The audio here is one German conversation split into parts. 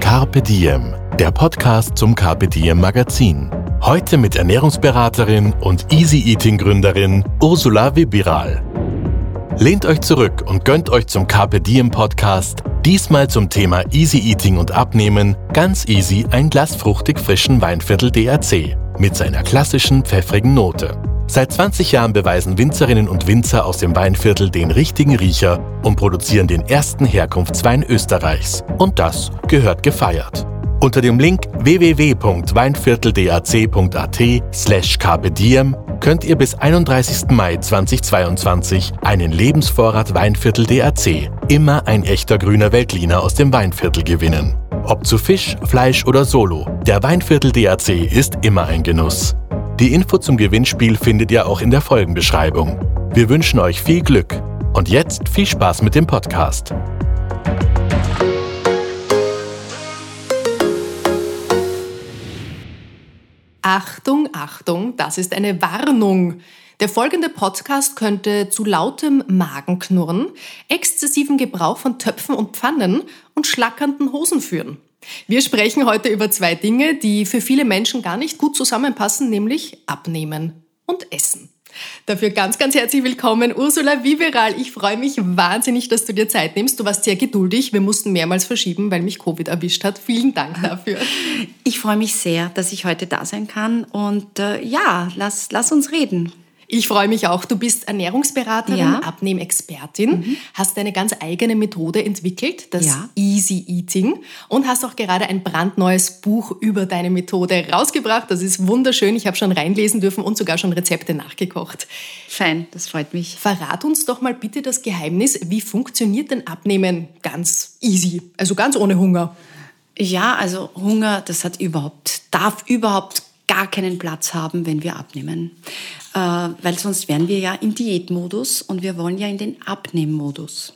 Carpe Diem, der Podcast zum Carpe Diem Magazin. Heute mit Ernährungsberaterin und Easy Eating Gründerin Ursula Wibiral. Lehnt euch zurück und gönnt euch zum Carpe Diem Podcast diesmal zum Thema Easy Eating und Abnehmen ganz easy ein Glas fruchtig frischen Weinviertel DRC mit seiner klassischen pfeffrigen Note. Seit 20 Jahren beweisen Winzerinnen und Winzer aus dem Weinviertel den richtigen Riecher und produzieren den ersten Herkunftswein Österreichs. Und das gehört gefeiert. Unter dem Link www.weinvierteldac.at slash kbdiem könnt ihr bis 31. Mai 2022 einen Lebensvorrat Weinviertel DAC, immer ein echter grüner Veltliner aus dem Weinviertel gewinnen. Ob zu Fisch, Fleisch oder Solo, der Weinviertel DAC ist immer ein Genuss. Die Info zum Gewinnspiel findet ihr auch in der Folgenbeschreibung. Wir wünschen euch viel Glück und jetzt viel Spaß mit dem Podcast. Achtung, Achtung, das ist eine Warnung. Der folgende Podcast könnte zu lautem Magenknurren, exzessiven Gebrauch von Töpfen und Pfannen und schlackernden Hosen führen. Wir sprechen heute über zwei Dinge, die für viele Menschen gar nicht gut zusammenpassen, nämlich Abnehmen und Essen. Dafür ganz, ganz herzlich willkommen, Ursula Viberal. Ich freue mich wahnsinnig, dass du dir Zeit nimmst. Du warst sehr geduldig. Wir mussten mehrmals verschieben, weil mich Covid erwischt hat. Vielen Dank dafür. Ich freue mich sehr, dass ich heute da sein kann. Und äh, ja, lass, lass uns reden. Ich freue mich auch. Du bist Ernährungsberaterin, Ja. Abnehmexpertin, Mhm. hast eine ganz eigene Methode entwickelt, das Ja. Easy Eating, und hast auch gerade ein brandneues Buch über deine Methode rausgebracht. Das ist wunderschön. Ich habe schon reinlesen dürfen und sogar schon Rezepte nachgekocht. Fein, das freut mich. Verrat uns doch mal bitte das Geheimnis. Wie funktioniert denn Abnehmen ganz easy? Also ganz ohne Hunger. Ja, also Hunger, das hat überhaupt, darf überhaupt gar keinen Platz haben, wenn wir abnehmen. Äh, weil sonst wären wir ja im Diätmodus und wir wollen ja in den Abnehmmodus.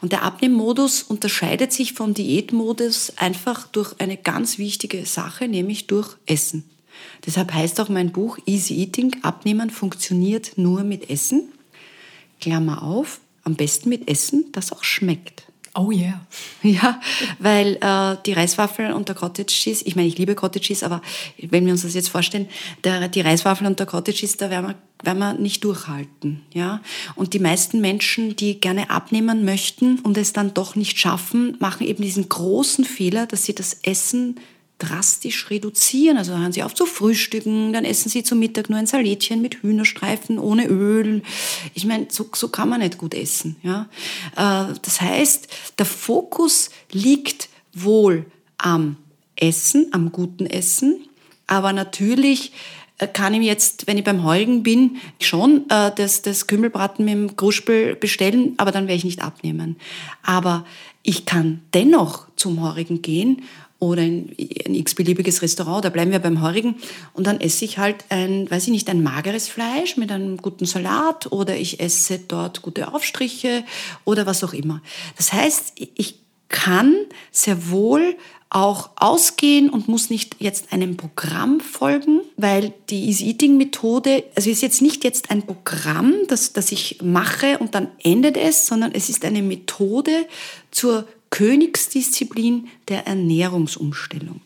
Und der Abnehmmodus unterscheidet sich vom Diätmodus einfach durch eine ganz wichtige Sache, nämlich durch Essen. Deshalb heißt auch mein Buch Easy Eating, Abnehmen funktioniert nur mit Essen. Klammer auf, am besten mit Essen, das auch schmeckt. Oh yeah. Ja, weil äh, die Reiswaffeln und der Cottage Cheese, ich meine, ich liebe Cottage Cheese, aber wenn wir uns das jetzt vorstellen, der, die Reiswaffeln und der Cottage Cheese, da werden wir, werden wir nicht durchhalten. Ja? Und die meisten Menschen, die gerne abnehmen möchten und es dann doch nicht schaffen, machen eben diesen großen Fehler, dass sie das Essen drastisch reduzieren. Also hören sie auf zu frühstücken, dann essen sie zum Mittag nur ein Salätchen mit Hühnerstreifen ohne Öl. Ich meine, so, so kann man nicht gut essen. Ja? Äh, Das heißt, der Fokus liegt wohl am Essen, am guten Essen, aber natürlich äh, kann ich jetzt, wenn ich beim Heurigen bin, schon äh, das, das Kümmelbraten mit dem Kruspel bestellen, aber dann werde ich nicht abnehmen. Aber ich kann dennoch zum Heurigen gehen oder in ein x-beliebiges Restaurant, da bleiben wir beim Heurigen und dann esse ich halt ein, weiß ich nicht, ein mageres Fleisch mit einem guten Salat oder ich esse dort gute Aufstriche oder was auch immer. Das heißt, ich kann sehr wohl auch ausgehen und muss nicht jetzt einem Programm folgen, weil die Easy Eating Methode, also ist jetzt nicht jetzt ein Programm, das, das ich mache und dann endet es, sondern es ist eine Methode zur Königsdisziplin der Ernährungsumstellung.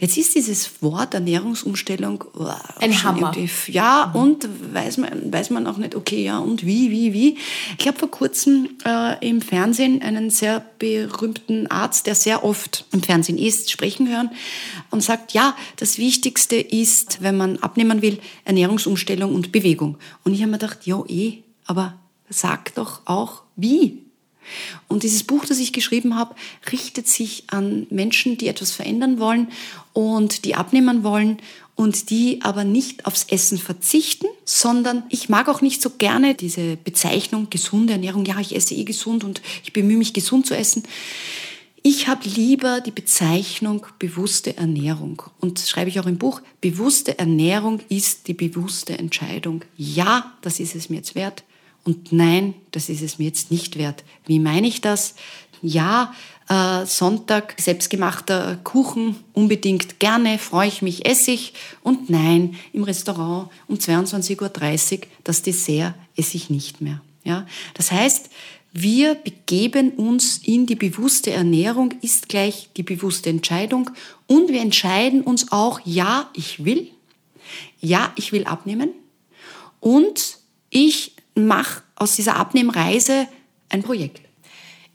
Jetzt ist dieses Wort Ernährungsumstellung oh, Ein Hammer. Ja, und weiß man, weiß man auch nicht, okay, ja, und wie, wie, wie. Ich habe vor kurzem äh, im Fernsehen einen sehr berühmten Arzt, der sehr oft im Fernsehen ist, sprechen hören und sagt, ja, das Wichtigste ist, wenn man abnehmen will, Ernährungsumstellung und Bewegung. Und ich habe mir gedacht, ja, eh, aber sag doch auch, wie. Und dieses Buch, das ich geschrieben habe, richtet sich an Menschen, die etwas verändern wollen und die abnehmen wollen und die aber nicht aufs Essen verzichten, sondern ich mag auch nicht so gerne diese Bezeichnung gesunde Ernährung. Ja, ich esse eh gesund und ich bemühe mich gesund zu essen. Ich habe lieber die Bezeichnung bewusste Ernährung. Und schreibe ich auch im Buch. Bewusste Ernährung ist die bewusste Entscheidung. Ja, das ist es mir jetzt wert. Und nein, das ist es mir jetzt nicht wert. Wie meine ich das? Ja, äh, Sonntag selbstgemachter Kuchen unbedingt gerne, freue ich mich, esse ich. Und nein, im Restaurant um 22.30 Uhr das Dessert esse ich nicht mehr. Ja? Das heißt, wir begeben uns in die bewusste Ernährung, ist gleich die bewusste Entscheidung. Und wir entscheiden uns auch, ja, ich will, ja, ich will abnehmen. Und ich mache aus dieser Abnehmreise ein Projekt.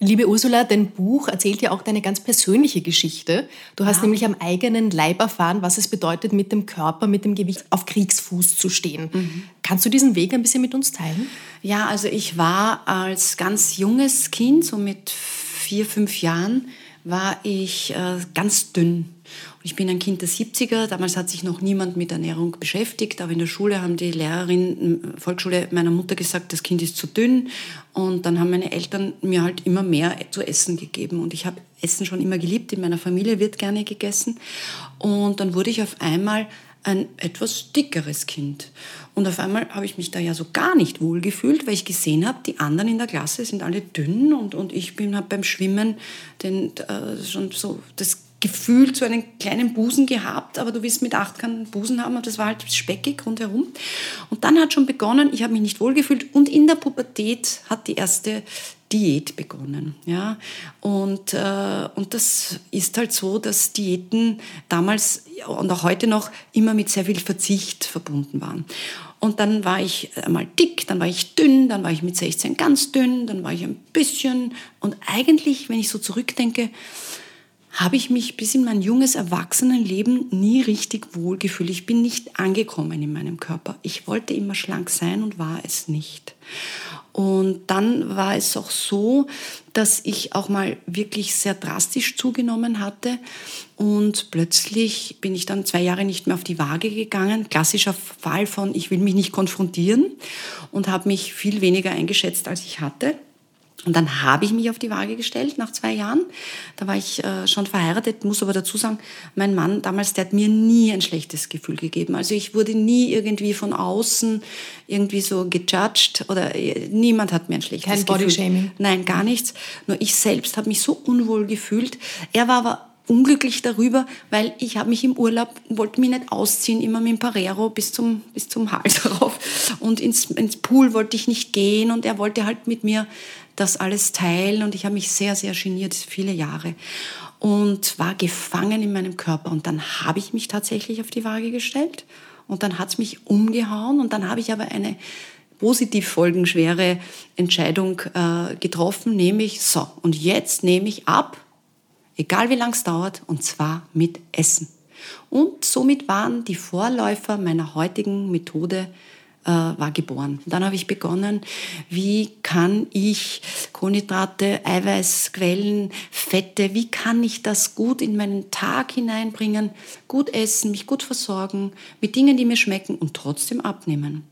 Liebe Ursula, dein Buch erzählt ja auch deine ganz persönliche Geschichte. Du hast ja. nämlich am eigenen Leib erfahren, was es bedeutet, mit dem Körper, mit dem Gewicht auf Kriegsfuß zu stehen. Mhm. Kannst du diesen Weg ein bisschen mit uns teilen? Ja, also ich war als ganz junges Kind, so mit vier, fünf Jahren, war ich äh, ganz dünn. Ich bin ein Kind der 70er. Damals hat sich noch niemand mit Ernährung beschäftigt. Aber in der Schule haben die Lehrerin, Volksschule meiner Mutter gesagt, das Kind ist zu dünn. Und dann haben meine Eltern mir halt immer mehr zu essen gegeben. Und ich habe Essen schon immer geliebt. In meiner Familie wird gerne gegessen. Und dann wurde ich auf einmal ein etwas dickeres Kind. Und auf einmal habe ich mich da ja so gar nicht wohl gefühlt, weil ich gesehen habe, die anderen in der Klasse sind alle dünn und, und ich bin habe beim Schwimmen den, äh, schon so das gefühlt so einen kleinen Busen gehabt, aber du willst mit acht keinen Busen haben, aber das war halt speckig rundherum. Und dann hat schon begonnen, ich habe mich nicht wohlgefühlt und in der Pubertät hat die erste Diät begonnen. Ja? Und, äh, und das ist halt so, dass Diäten damals und auch heute noch immer mit sehr viel Verzicht verbunden waren. Und dann war ich einmal dick, dann war ich dünn, dann war ich mit 16 ganz dünn, dann war ich ein bisschen. Und eigentlich, wenn ich so zurückdenke, habe ich mich bis in mein junges Erwachsenenleben nie richtig wohlgefühlt. Ich bin nicht angekommen in meinem Körper. Ich wollte immer schlank sein und war es nicht. Und dann war es auch so, dass ich auch mal wirklich sehr drastisch zugenommen hatte. Und plötzlich bin ich dann zwei Jahre nicht mehr auf die Waage gegangen. Klassischer Fall von, ich will mich nicht konfrontieren und habe mich viel weniger eingeschätzt, als ich hatte. Und dann habe ich mich auf die Waage gestellt nach zwei Jahren. Da war ich äh, schon verheiratet, muss aber dazu sagen, mein Mann damals, der hat mir nie ein schlechtes Gefühl gegeben. Also ich wurde nie irgendwie von außen irgendwie so gejudged oder äh, niemand hat mir ein schlechtes Kein Gefühl. Kein Bodyshaming? Nein, gar nichts. Nur ich selbst habe mich so unwohl gefühlt. Er war aber unglücklich darüber, weil ich habe mich im Urlaub, wollte mich nicht ausziehen, immer mit dem Parero bis zum, bis zum Hals rauf. Und ins, ins Pool wollte ich nicht gehen und er wollte halt mit mir das alles teilen und ich habe mich sehr, sehr geniert, viele Jahre und war gefangen in meinem Körper. Und dann habe ich mich tatsächlich auf die Waage gestellt und dann hat es mich umgehauen und dann habe ich aber eine positiv folgenschwere Entscheidung äh, getroffen, nämlich so, und jetzt nehme ich ab, egal wie lang es dauert, und zwar mit Essen. Und somit waren die Vorläufer meiner heutigen Methode äh, war geboren. Dann habe ich begonnen, wie kann ich Kohlenhydrate, Eiweißquellen, Fette, wie kann ich das gut in meinen Tag hineinbringen, gut essen, mich gut versorgen, mit Dingen, die mir schmecken und trotzdem abnehmen.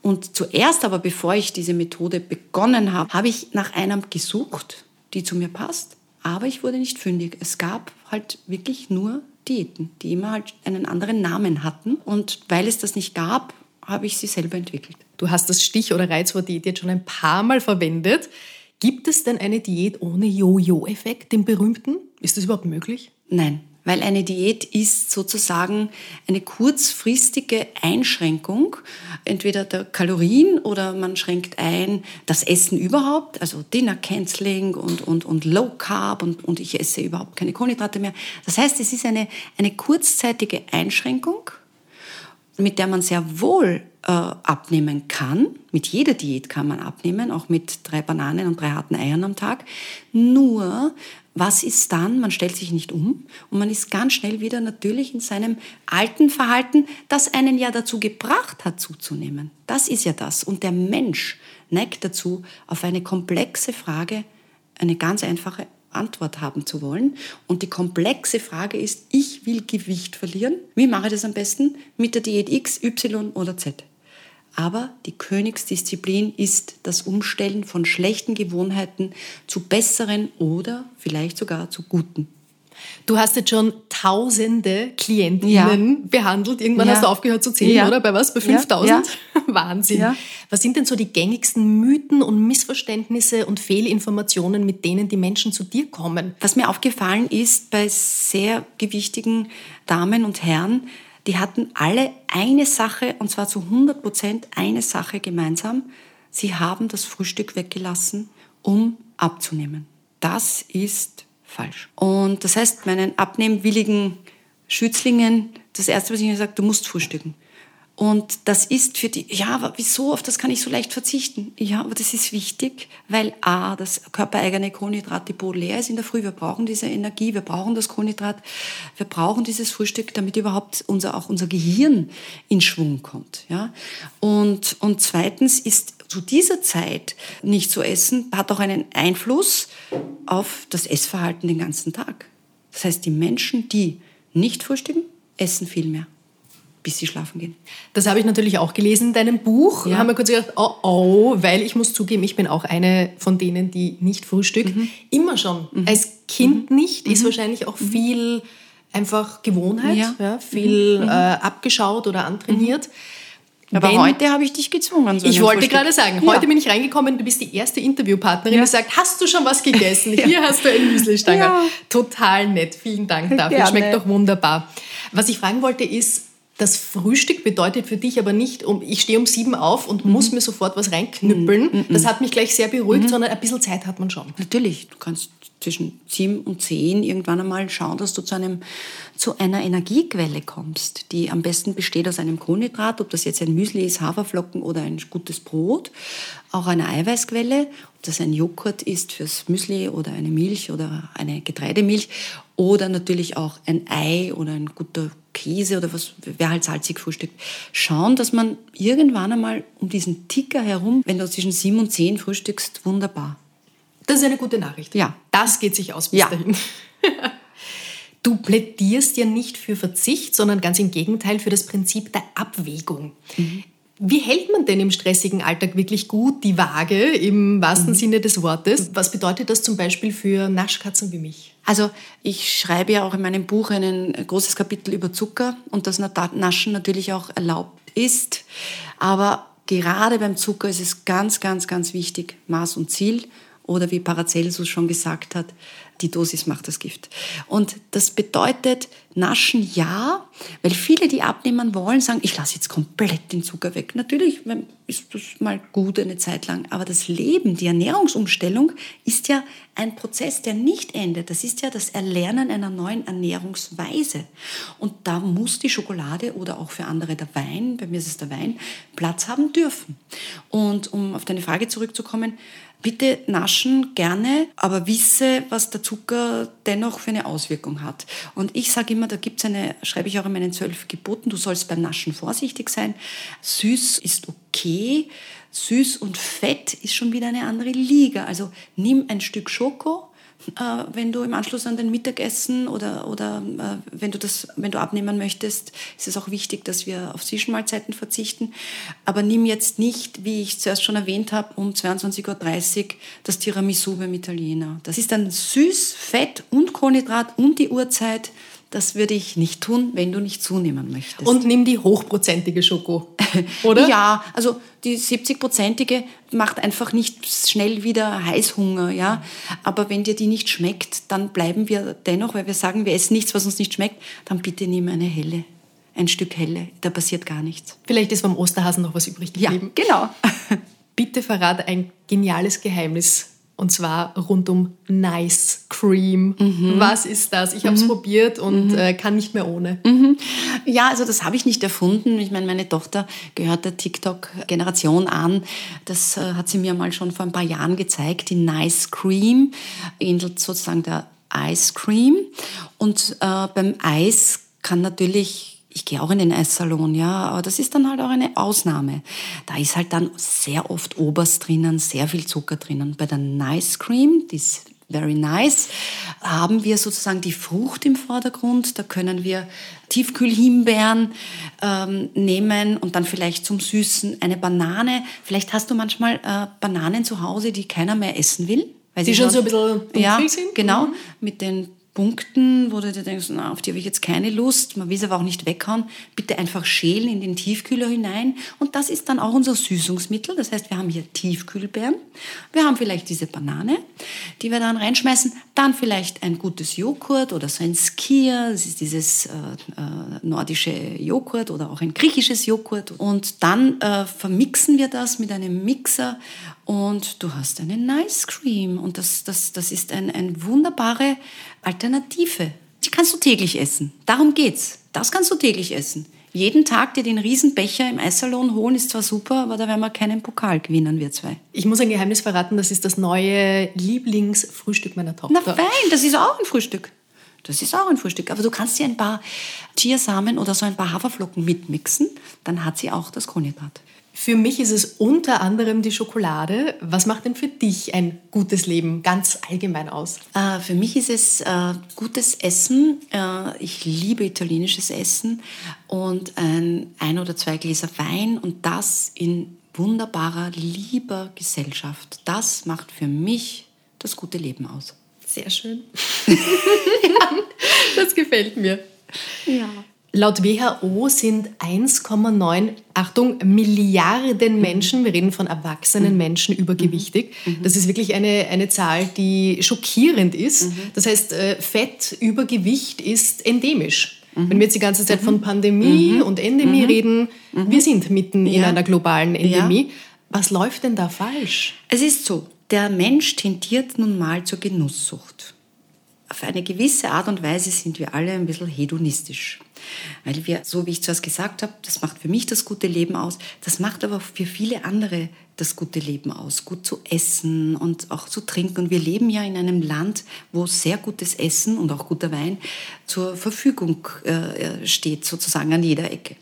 Und zuerst aber, bevor ich diese Methode begonnen habe, habe ich nach einem gesucht, die zu mir passt, aber ich wurde nicht fündig. Es gab halt wirklich nur Diäten, die immer halt einen anderen Namen hatten. Und weil es das nicht gab, habe ich sie selber entwickelt. Du hast das Stich- oder Reizwort Diät jetzt schon ein paar Mal verwendet. Gibt es denn eine Diät ohne Jojo-Effekt, den berühmten? Ist das überhaupt möglich? Nein, weil eine Diät ist sozusagen eine kurzfristige Einschränkung, entweder der Kalorien oder man schränkt ein das Essen überhaupt, also Dinner Canceling und, und, und Low Carb und, und ich esse überhaupt keine Kohlenhydrate mehr. Das heißt, es ist eine, eine kurzzeitige Einschränkung mit der man sehr wohl äh, abnehmen kann. Mit jeder Diät kann man abnehmen, auch mit drei Bananen und drei harten Eiern am Tag. Nur, was ist dann? Man stellt sich nicht um und man ist ganz schnell wieder natürlich in seinem alten Verhalten, das einen ja dazu gebracht hat, zuzunehmen. Das ist ja das. Und der Mensch neigt dazu, auf eine komplexe Frage eine ganz einfache Antwort haben zu wollen. Und die komplexe Frage ist, ich will Gewicht verlieren. Wie mache ich das am besten? Mit der Diät X, Y oder Z. Aber die Königsdisziplin ist das Umstellen von schlechten Gewohnheiten zu besseren oder vielleicht sogar zu guten. Du hast jetzt schon tausende Klientinnen ja. behandelt. Irgendwann ja. hast du aufgehört zu zählen, ja. oder? Bei was? Bei 5000? Wahnsinn. Was sind denn so die gängigsten Mythen und Missverständnisse und Fehlinformationen, mit denen die Menschen zu dir kommen? Was mir aufgefallen ist bei sehr gewichtigen Damen und Herren, die hatten alle eine Sache, und zwar zu 100 Prozent eine Sache gemeinsam. Sie haben das Frühstück weggelassen, um abzunehmen. Das ist falsch. Und das heißt, meinen abnehmwilligen Schützlingen, das Erste, was ich ihnen sage, du musst frühstücken. Und das ist für die, ja, aber wieso, auf das kann ich so leicht verzichten? Ja, aber das ist wichtig, weil A, das körpereigene Kohlenhydratdepot leer ist in der Früh. Wir brauchen diese Energie, wir brauchen das Kohlenhydrat, wir brauchen dieses Frühstück, damit überhaupt unser, auch unser Gehirn in Schwung kommt. Ja? Und, und zweitens ist zu dieser Zeit nicht zu essen, hat auch einen Einfluss auf das Essverhalten den ganzen Tag. Das heißt, die Menschen, die nicht frühstücken, essen viel mehr bis sie schlafen gehen. Das habe ich natürlich auch gelesen in deinem Buch. Ja. Haben wir kurz gedacht, oh oh, weil ich muss zugeben, ich bin auch eine von denen, die nicht frühstückt. Mhm. Immer schon. Mhm. Als Kind mhm. nicht, ist mhm. wahrscheinlich auch mhm. viel einfach Gewohnheit, ja. ja viel mhm. äh, abgeschaut oder antrainiert. Aber Wenn, heute habe ich dich gezwungen. So ich wollte Frühstück. gerade sagen, ja. heute bin ich reingekommen, du bist die erste Interviewpartnerin, ja. die sagt, hast du schon was gegessen? Hier hast du ein Müslistange. Ja. Total nett, vielen Dank dafür, Gerne. schmeckt doch wunderbar. Was ich fragen wollte ist, das Frühstück bedeutet für dich aber nicht, um, ich stehe um sieben auf und mhm. muss mir sofort was reinknüppeln. Mhm. mhm. Das hat mich gleich sehr beruhigt, mhm. sondern ein bisschen Zeit hat man schon. Natürlich, du kannst zwischen sieben und zehn irgendwann einmal schauen, dass du zu, einem, zu einer Energiequelle kommst, die am besten besteht aus einem Kohlenhydrat, ob das jetzt ein Müsli ist, Haferflocken oder ein gutes Brot, auch eine Eiweißquelle, ob das ein Joghurt ist fürs Müsli oder eine Milch oder eine Getreidemilch oder natürlich auch ein Ei oder ein guter Käse oder was, wer halt salzig frühstückt. Schauen, dass man irgendwann einmal um diesen Ticker herum, wenn du zwischen sieben und zehn frühstückst, wunderbar. Das ist eine gute Nachricht. Ja. Das geht sich aus bis ja. dahin. Du plädierst ja nicht für Verzicht, sondern ganz im Gegenteil für das Prinzip der Abwägung. Mhm. Wie hält man denn im stressigen Alltag wirklich gut die Waage im wahrsten mhm. Sinne des Wortes? Was bedeutet das zum Beispiel für Naschkatzen wie mich? Also ich schreibe ja auch in meinem Buch ein großes Kapitel über Zucker und dass Naschen natürlich auch erlaubt ist. Aber gerade beim Zucker ist es ganz, ganz, ganz wichtig, Maß und Ziel. Oder wie Paracelsus schon gesagt hat, die Dosis macht das Gift. Und das bedeutet, naschen ja, weil viele, die abnehmen wollen, sagen, ich lasse jetzt komplett den Zucker weg. Natürlich ist das mal gut eine Zeit lang, aber das Leben, die Ernährungsumstellung ist ja ein Prozess, der nicht endet. Das ist ja das Erlernen einer neuen Ernährungsweise. Und da muss die Schokolade oder auch für andere der Wein, bei mir ist es der Wein, Platz haben dürfen. Und um auf deine Frage zurückzukommen, bitte naschen gerne, aber wisse, was der Zucker dennoch für eine Auswirkung hat. Und ich sage immer, da gibt es eine, schreibe ich auch in meinen zwölf Geboten, du sollst beim Naschen vorsichtig sein. Süß ist okay, süß und fett ist schon wieder eine andere Liga. Also nimm ein Stück Schoko, äh, wenn du im Anschluss an dein Mittagessen oder, oder äh, wenn, du das, wenn du abnehmen möchtest, ist es auch wichtig, dass wir auf Zwischenmahlzeiten verzichten. Aber nimm jetzt nicht, wie ich zuerst schon erwähnt habe, um 22.30 Uhr das Tiramisu beim Italiener. Das ist dann süß, Fett und Kohlenhydrat und die Uhrzeit. Das würde ich nicht tun, wenn du nicht zunehmen möchtest. Und nimm die hochprozentige Schoko, oder? ja, also die 70-prozentige macht einfach nicht schnell wieder Heißhunger, ja. Aber wenn dir die nicht schmeckt, dann bleiben wir dennoch, weil wir sagen, wir essen nichts, was uns nicht schmeckt, dann bitte nimm eine helle, ein Stück helle. Da passiert gar nichts. Vielleicht ist beim Osterhasen noch was übrig geblieben. Ja, genau. bitte verrate ein geniales Geheimnis und zwar rund um Nice Cream. Mhm. Was ist das? Ich habe es mhm. probiert und mhm. äh, kann nicht mehr ohne. Mhm. Ja, also das habe ich nicht erfunden. Ich meine, meine Tochter gehört der TikTok-Generation an. Das äh, hat sie mir mal schon vor ein paar Jahren gezeigt. Die Nice Cream ähnelt sozusagen der Ice Cream. Und äh, beim Eis kann natürlich ich gehe auch in den Eissalon, ja, aber das ist dann halt auch eine Ausnahme. Da ist halt dann sehr oft Oberst drinnen, sehr viel Zucker drinnen. Bei der Nice Cream, die ist very nice, haben wir sozusagen die Frucht im Vordergrund. Da können wir Tiefkühlhimbeeren ähm, nehmen und dann vielleicht zum Süßen eine Banane. Vielleicht hast du manchmal äh, Bananen zu Hause, die keiner mehr essen will. Weil die schon so ein bisschen dunkel ja, sind? genau, Mhm. mit den Punkten, wo du dir denkst, na, auf die habe ich jetzt keine Lust, man will es aber auch nicht weghauen, bitte einfach schälen in den Tiefkühler hinein. Und das ist dann auch unser Süßungsmittel. Das heißt, wir haben hier Tiefkühlbeeren, wir haben vielleicht diese Banane, die wir dann reinschmeißen, dann vielleicht ein gutes Joghurt oder so ein Skier, das ist dieses äh, äh, nordische Joghurt oder auch ein griechisches Joghurt. Und dann äh, vermixen wir das mit einem Mixer und du hast einen Ice Cream. Und das, das, das ist ein, eine wunderbare Alternative. Die kannst du täglich essen. Darum geht's. Das kannst du täglich essen. Jeden Tag dir den Riesenbecher im Eissalon holen, ist zwar super, aber da werden wir keinen Pokal gewinnen, wir zwei. Ich muss ein Geheimnis verraten, das ist das neue Lieblingsfrühstück meiner Tochter. Na fein, das ist auch ein Frühstück. Das ist auch ein Frühstück. Aber du kannst dir ein paar Chiasamen oder so ein paar Haferflocken mitmixen, dann hat sie auch das Kohlenhydrat. Für mich ist es unter anderem die Schokolade. Was macht denn für dich ein gutes Leben ganz allgemein aus? Äh, für mich ist es äh, gutes Essen. Äh, ich liebe italienisches Essen und ein, ein oder zwei Gläser Wein und das in wunderbarer, lieber Gesellschaft. Das macht für mich das gute Leben aus. Sehr schön. ja, das gefällt mir. Ja. Laut WHO sind 1,9, Achtung, Milliarden Menschen, wir reden von erwachsenen Menschen, übergewichtig. Das ist wirklich eine, eine Zahl, die schockierend ist. Das heißt, äh, Fett, Übergewicht ist endemisch. Wenn wir jetzt die ganze Zeit von Pandemie und Endemie reden, wir sind mitten in einer globalen Endemie. Was läuft denn da falsch? Es ist so, der Mensch tendiert nun mal zur Genusssucht. Auf eine gewisse Art und Weise sind wir alle ein bisschen hedonistisch. Weil wir, so wie ich zuerst gesagt habe, das macht für mich das gute Leben aus, das macht aber für viele andere das gute Leben aus. Gut zu essen und auch zu trinken. Und wir leben ja in einem Land, wo sehr gutes Essen und auch guter Wein zur Verfügung äh, steht, sozusagen an jeder Ecke.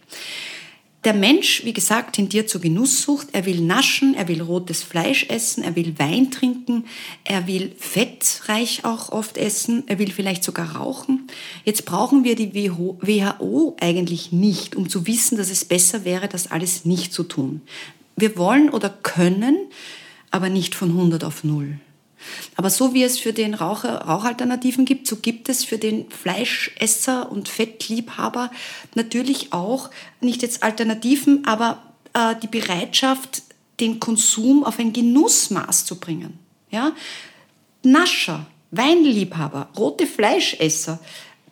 Der Mensch, wie gesagt, tendiert zur Genusssucht. Er will naschen, er will rotes Fleisch essen, er will Wein trinken, er will fettreich auch oft essen, er will vielleicht sogar rauchen. Jetzt brauchen wir die WHO eigentlich nicht, um zu wissen, dass es besser wäre, das alles nicht zu tun. Wir wollen oder können, aber nicht von 100 auf 0. Aber so wie es für den Raucher Rauchalternativen gibt, so gibt es für den Fleischesser und Fettliebhaber natürlich auch nicht jetzt Alternativen, aber äh, die Bereitschaft, den Konsum auf ein Genussmaß zu bringen. Ja? Nascher, Weinliebhaber, rote Fleischesser,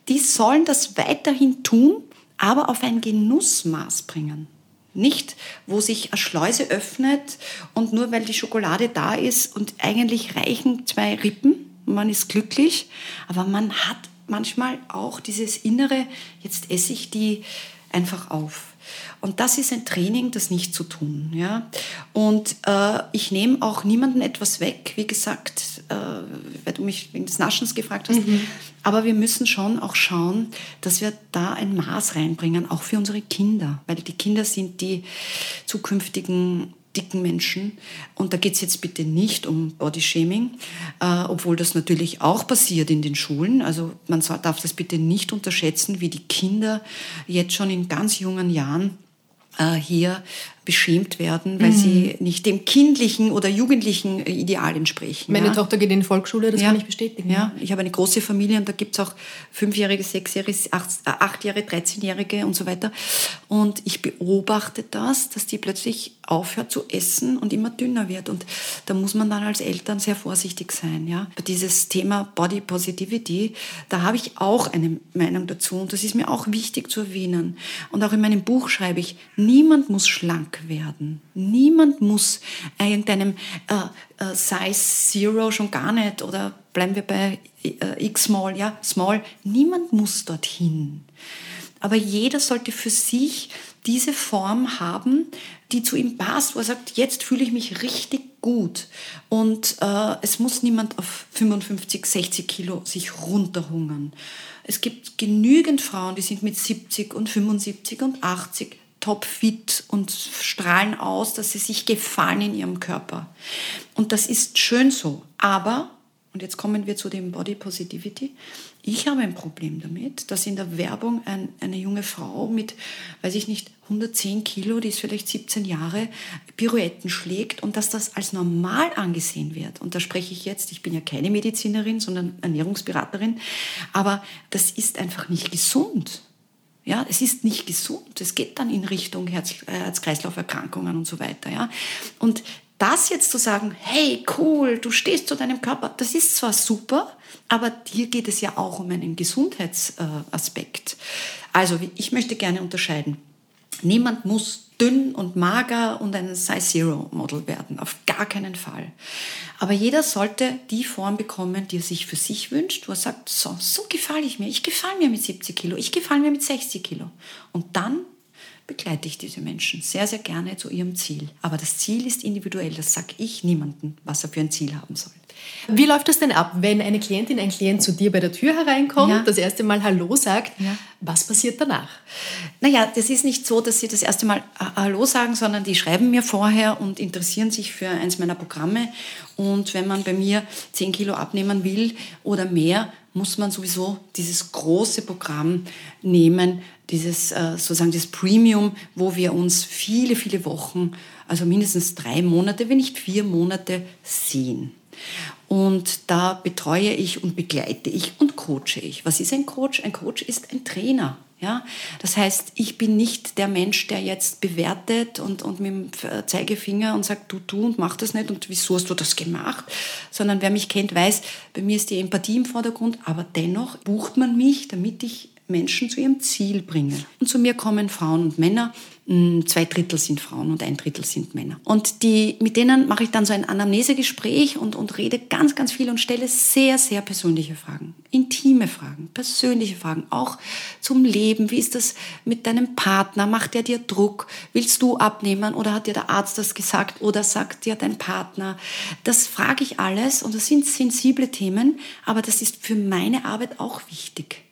die sollen das weiterhin tun, aber auf ein Genussmaß bringen. Nicht, wo sich eine Schleuse öffnet und nur weil die Schokolade da ist und eigentlich reichen zwei Rippen, man ist glücklich, aber man hat manchmal auch dieses innere, jetzt esse ich die einfach auf. Und das ist ein Training, das nicht zu tun. Ja? Und äh, ich nehme auch niemandem etwas weg, wie gesagt, äh, weil du mich wegen des Naschens gefragt hast. Aber wir müssen schon auch schauen, dass wir da ein Maß reinbringen, auch für unsere Kinder. Weil die Kinder sind die zukünftigen dicken Menschen. Und da geht es jetzt bitte nicht um Bodyshaming, äh, obwohl das natürlich auch passiert in den Schulen. Also man darf das bitte nicht unterschätzen, wie die Kinder jetzt schon in ganz jungen Jahren äh, hier beschämt werden, weil sie nicht dem kindlichen oder jugendlichen äh, Ideal entsprechen. Meine ja. Tochter geht in die Volksschule, das kann ich bestätigen. Ja, ich habe eine große Familie und da gibt es auch Fünfjährige, Sechsjährige, äh, Achtjährige, Dreizehnjährige und so weiter. Und ich beobachte das, dass die plötzlich aufhört zu essen und immer dünner wird. Und da muss man dann als Eltern sehr vorsichtig sein. Ja? Dieses Thema Body Positivity, da habe ich auch eine Meinung dazu und das ist mir auch wichtig zu erwähnen. Und auch in meinem Buch schreibe ich, niemand muss schlank werden. Niemand muss irgendeinem äh, äh, Size Zero schon gar nicht oder bleiben wir bei äh, X-Small, ja, Small. Niemand muss dorthin. Aber jeder sollte für sich diese Form haben, die zu ihm passt, wo er sagt, jetzt fühle ich mich richtig gut. Und äh, es muss niemand auf 55, 60 Kilo sich runterhungern. Es gibt genügend Frauen, die sind mit 70 und 75 und 80 topfit und strahlen aus, dass sie sich gefallen in ihrem Körper. Und das ist schön so. Aber und jetzt kommen wir zu dem Body Positivity. Ich habe ein Problem damit, dass in der Werbung ein, eine junge Frau mit, weiß ich nicht, 110 Kilo, die ist vielleicht 17 Jahre, Pirouetten schlägt und dass das als normal angesehen wird. Und da spreche ich jetzt, ich bin ja keine Medizinerin, sondern Ernährungsberaterin, aber das ist einfach nicht gesund. Ja, es ist nicht gesund. Es geht dann in Richtung äh, Herz-Kreislauf-Erkrankungen und so weiter. Ja. Und das jetzt zu sagen, hey, cool, du stehst zu deinem Körper, das ist zwar super, aber hier geht es ja auch um einen Gesundheitsaspekt. Also ich möchte gerne unterscheiden. Niemand muss dünn und mager und ein Size Zero Model werden. Auf gar keinen Fall. Aber jeder sollte die Form bekommen, die er sich für sich wünscht, wo er sagt, so, so gefalle ich mir. Ich gefalle mir mit 70 Kilo. Ich gefalle mir mit 60 Kilo. Und dann begleite ich diese Menschen sehr, sehr gerne zu ihrem Ziel. Aber das Ziel ist individuell. Das sage ich niemandem, was er für ein Ziel haben soll. Wie läuft das denn ab, wenn eine Klientin, ein Klient zu dir bei der Tür hereinkommt, Ja. das erste Mal Hallo sagt? Ja. Was passiert danach? Naja, das ist nicht so, dass sie das erste Mal äh, Hallo sagen, sondern die schreiben mir vorher und interessieren sich für eins meiner Programme. Und wenn man bei mir 10 Kilo abnehmen will oder mehr, muss man sowieso dieses große Programm nehmen, dieses äh, sozusagen das Premium, wo wir uns viele, viele Wochen, also mindestens drei Monate, wenn nicht vier Monate sehen. Und da betreue ich und begleite ich und coache ich. Was ist ein Coach? Ein Coach ist ein Trainer. Ja, das heißt, ich bin nicht der Mensch, der jetzt bewertet und, und mit dem Zeigefinger und sagt, du, du und mach das nicht und wieso hast du das gemacht, sondern wer mich kennt, weiß, bei mir ist die Empathie im Vordergrund, aber dennoch bucht man mich, damit ich Menschen zu ihrem Ziel bringe. Und zu mir kommen Frauen und Männer. Mm, Zwei Drittel sind Frauen und ein Drittel sind Männer. Und die, mit denen mache ich dann so ein Anamnesegespräch und, und rede ganz, ganz viel und stelle sehr, sehr persönliche Fragen. Intime Fragen, persönliche Fragen, auch zum Leben. Wie ist das mit deinem Partner? Macht er dir Druck? Willst du abnehmen oder hat dir der Arzt das gesagt oder sagt dir dein Partner? Das frage ich alles und das sind sensible Themen, aber das ist für meine Arbeit auch wichtig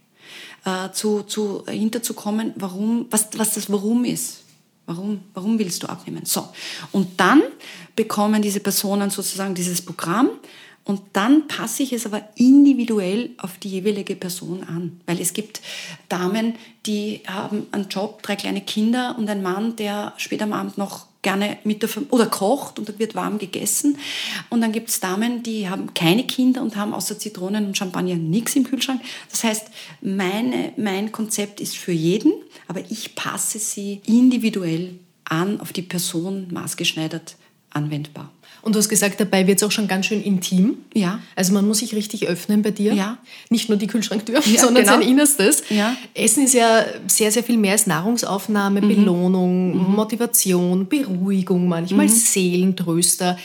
äh, zu, zu, hinterzukommen, warum, was, was das Warum ist. Warum, warum willst du abnehmen? So. Und dann bekommen diese Personen sozusagen dieses Programm und dann passe ich es aber individuell auf die jeweilige Person an. Weil es gibt Damen, die haben einen Job, drei kleine Kinder und ein Mann, der später am Abend noch gerne mit der Familie oder kocht und da wird warm gegessen. Und dann gibt es Damen, die haben keine Kinder und haben außer Zitronen und Champagner nichts im Kühlschrank. Das heißt, meine, mein Konzept ist für jeden, aber ich passe sie individuell an, auf die Person maßgeschneidert anwendbar. Und du hast gesagt, dabei wird es auch schon ganz schön intim. Ja. Also man muss sich richtig öffnen bei dir. Ja. Nicht nur die Kühlschranktür, Ja, sondern genau. sein Innerstes. Ja. Essen ist ja sehr, sehr viel mehr als Nahrungsaufnahme, Mhm. Belohnung, Motivation, Beruhigung, manchmal Mhm. Seelentröster.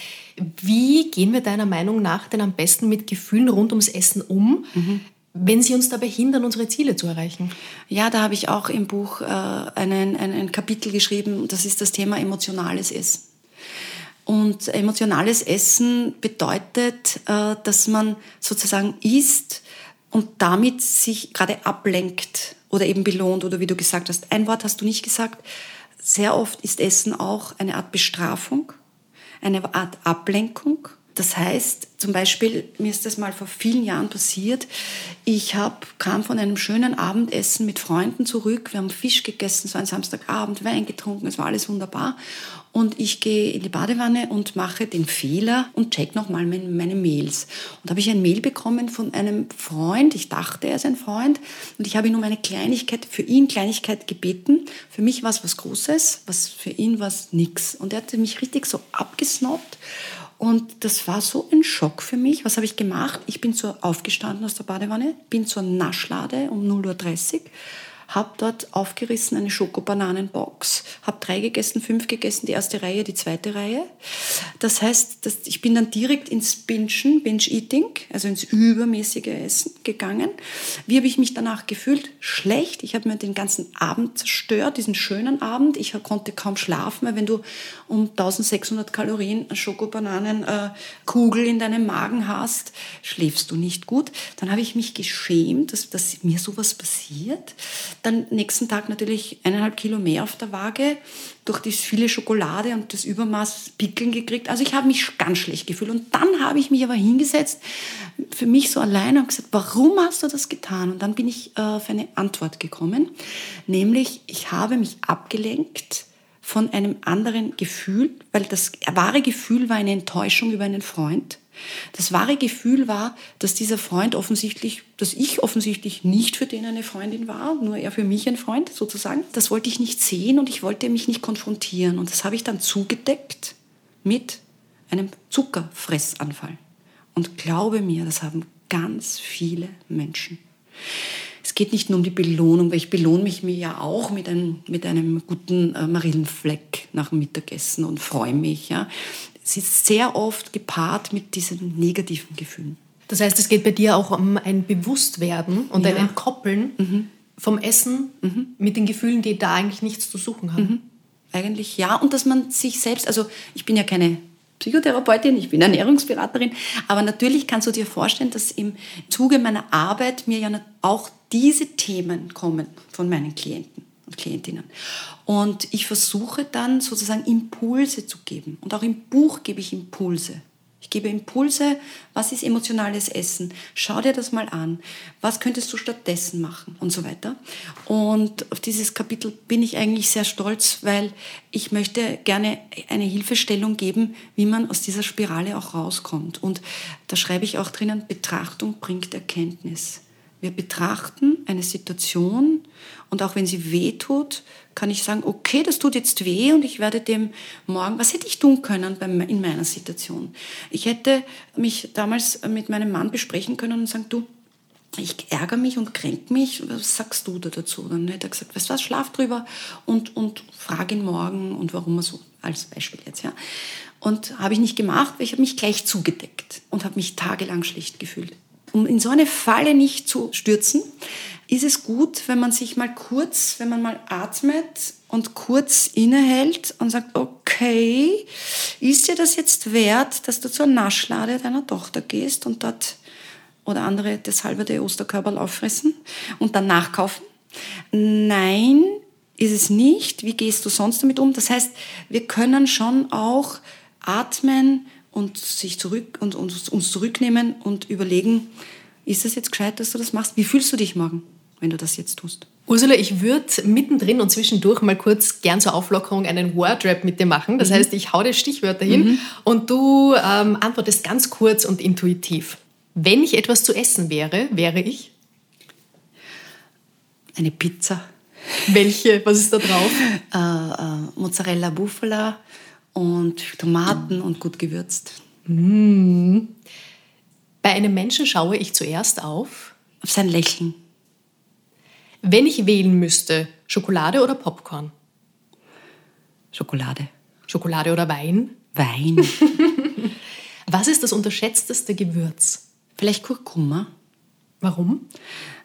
Wie gehen wir deiner Meinung nach denn am besten mit Gefühlen rund ums Essen um, Mhm. wenn sie uns dabei hindern, unsere Ziele zu erreichen? Ja, da habe ich auch im Buch äh, einen, ein, ein Kapitel geschrieben, das ist das Thema emotionales Essen. Und emotionales Essen bedeutet, äh, dass man sozusagen isst und damit sich gerade ablenkt oder eben belohnt oder wie du gesagt hast. Ein Wort hast du nicht gesagt. Sehr oft ist Essen auch eine Art Bestrafung, eine Art Ablenkung. Das heißt, zum Beispiel, mir ist das mal vor vielen Jahren passiert. Ich hab, kam von einem schönen Abendessen mit Freunden zurück. Wir haben Fisch gegessen, so ein Samstagabend, Wein getrunken, es war alles wunderbar. Und ich gehe in die Badewanne und mache den Fehler und check nochmal meine, Mails. Und da habe ich ein Mail bekommen von einem Freund. Ich dachte, er ist ein Freund. Und ich habe ihn um eine Kleinigkeit, für ihn Kleinigkeit gebeten. Für mich war es was Großes, was für ihn war es nix. Und er hatte mich richtig so abgesnobbt. Und das war so ein Schock für mich. Was habe ich gemacht? Ich bin so aufgestanden aus der Badewanne, bin zur Naschlade um 0.30 Uhr, habe dort aufgerissen eine Schokobananenbox, habe drei gegessen, fünf gegessen, die erste Reihe, die zweite Reihe. Das heißt, dass ich bin dann direkt ins Bingen, Binge-Eating, also ins übermäßige Essen gegangen. Wie habe ich mich danach gefühlt? Schlecht. Ich habe mir den ganzen Abend zerstört, diesen schönen Abend. Ich konnte kaum schlafen, weil wenn du um 1600 Kalorien Schokobananenkugel in deinem Magen hast, schläfst du nicht gut. Dann habe ich mich geschämt, dass, dass mir sowas passiert. Dann nächsten Tag natürlich eineinhalb Kilo mehr auf der Waage, durch das viele Schokolade und das Übermaß Pickeln gekriegt. Also ich habe mich ganz schlecht gefühlt. Und dann habe ich mich aber hingesetzt, für mich so alleine und gesagt, warum hast du das getan? Und dann bin ich äh, auf eine Antwort gekommen, nämlich ich habe mich abgelenkt von einem anderen Gefühl, weil das wahre Gefühl war eine Enttäuschung über einen Freund. Das wahre Gefühl war, dass dieser Freund offensichtlich, dass ich offensichtlich nicht für den eine Freundin war, nur er für mich ein Freund sozusagen. Das wollte ich nicht sehen und ich wollte mich nicht konfrontieren. Und das habe ich dann zugedeckt mit einem Zuckerfressanfall. Und glaube mir, das haben ganz viele Menschen es geht nicht nur um die Belohnung, weil ich belohne mich mir ja auch mit einem, mit einem guten äh, Marillenfleck nach dem Mittagessen und freue mich. Ja. Es ist sehr oft gepaart mit diesen negativen Gefühlen. Das heißt, es geht bei dir auch um ein Bewusstwerden und ja. ein Entkoppeln mhm. vom Essen mhm. mit den Gefühlen, die da eigentlich nichts zu suchen haben. Mhm. Eigentlich ja. Und dass man sich selbst, also ich bin ja keine Psychotherapeutin, ich bin Ernährungsberaterin, aber natürlich kannst du dir vorstellen, dass im Zuge meiner Arbeit mir ja auch diese Themen kommen von meinen Klienten und Klientinnen. Und ich versuche dann sozusagen Impulse zu geben. Und auch im Buch gebe ich Impulse. Ich gebe Impulse, was ist emotionales Essen? Schau dir das mal an. Was könntest du stattdessen machen? Und so weiter. Und auf dieses Kapitel bin ich eigentlich sehr stolz, weil ich möchte gerne eine Hilfestellung geben, wie man aus dieser Spirale auch rauskommt. Und da schreibe ich auch drinnen, Betrachtung bringt Erkenntnis. Wir betrachten eine Situation und auch wenn sie weh tut, kann ich sagen, okay, das tut jetzt weh und ich werde dem morgen, was hätte ich tun können in meiner Situation? Ich hätte mich damals mit meinem Mann besprechen können und sagen, du, ich ärgere mich und kränk mich, was sagst du da dazu? Dann hätte er gesagt, weißt du was, schlaf drüber und, und frag ihn morgen und warum er so, als Beispiel jetzt, ja. Und habe ich nicht gemacht, weil ich habe mich gleich zugedeckt und habe mich tagelang schlecht gefühlt um in so eine Falle nicht zu stürzen, ist es gut, wenn man sich mal kurz, wenn man mal atmet und kurz innehält und sagt, okay, ist dir das jetzt wert, dass du zur Naschlade deiner Tochter gehst und dort oder andere das halbe Osterkörperl auffressen und dann nachkaufen? Nein, ist es nicht. Wie gehst du sonst damit um? Das heißt, wir können schon auch atmen und sich zurück und uns, uns zurücknehmen und überlegen, ist es jetzt gescheit, dass du das machst? Wie fühlst du dich morgen, wenn du das jetzt tust? Ursula, ich würde mittendrin und zwischendurch mal kurz gern zur Auflockerung einen Wordrap mit dir machen. Das mhm. heißt, ich hau dir Stichwörter hin mhm. und du ähm, antwortest ganz kurz und intuitiv. Wenn ich etwas zu essen wäre, wäre ich? Eine Pizza. Welche? Was ist da drauf? Äh, äh, Mozzarella Bufala, und Tomaten und gut gewürzt. Mm. Bei einem Menschen schaue ich zuerst auf? Auf sein Lächeln. Wenn ich wählen müsste, Schokolade oder Popcorn? Schokolade. Schokolade oder Wein? Wein. Was ist das unterschätzteste Gewürz? Vielleicht Kurkuma. Warum?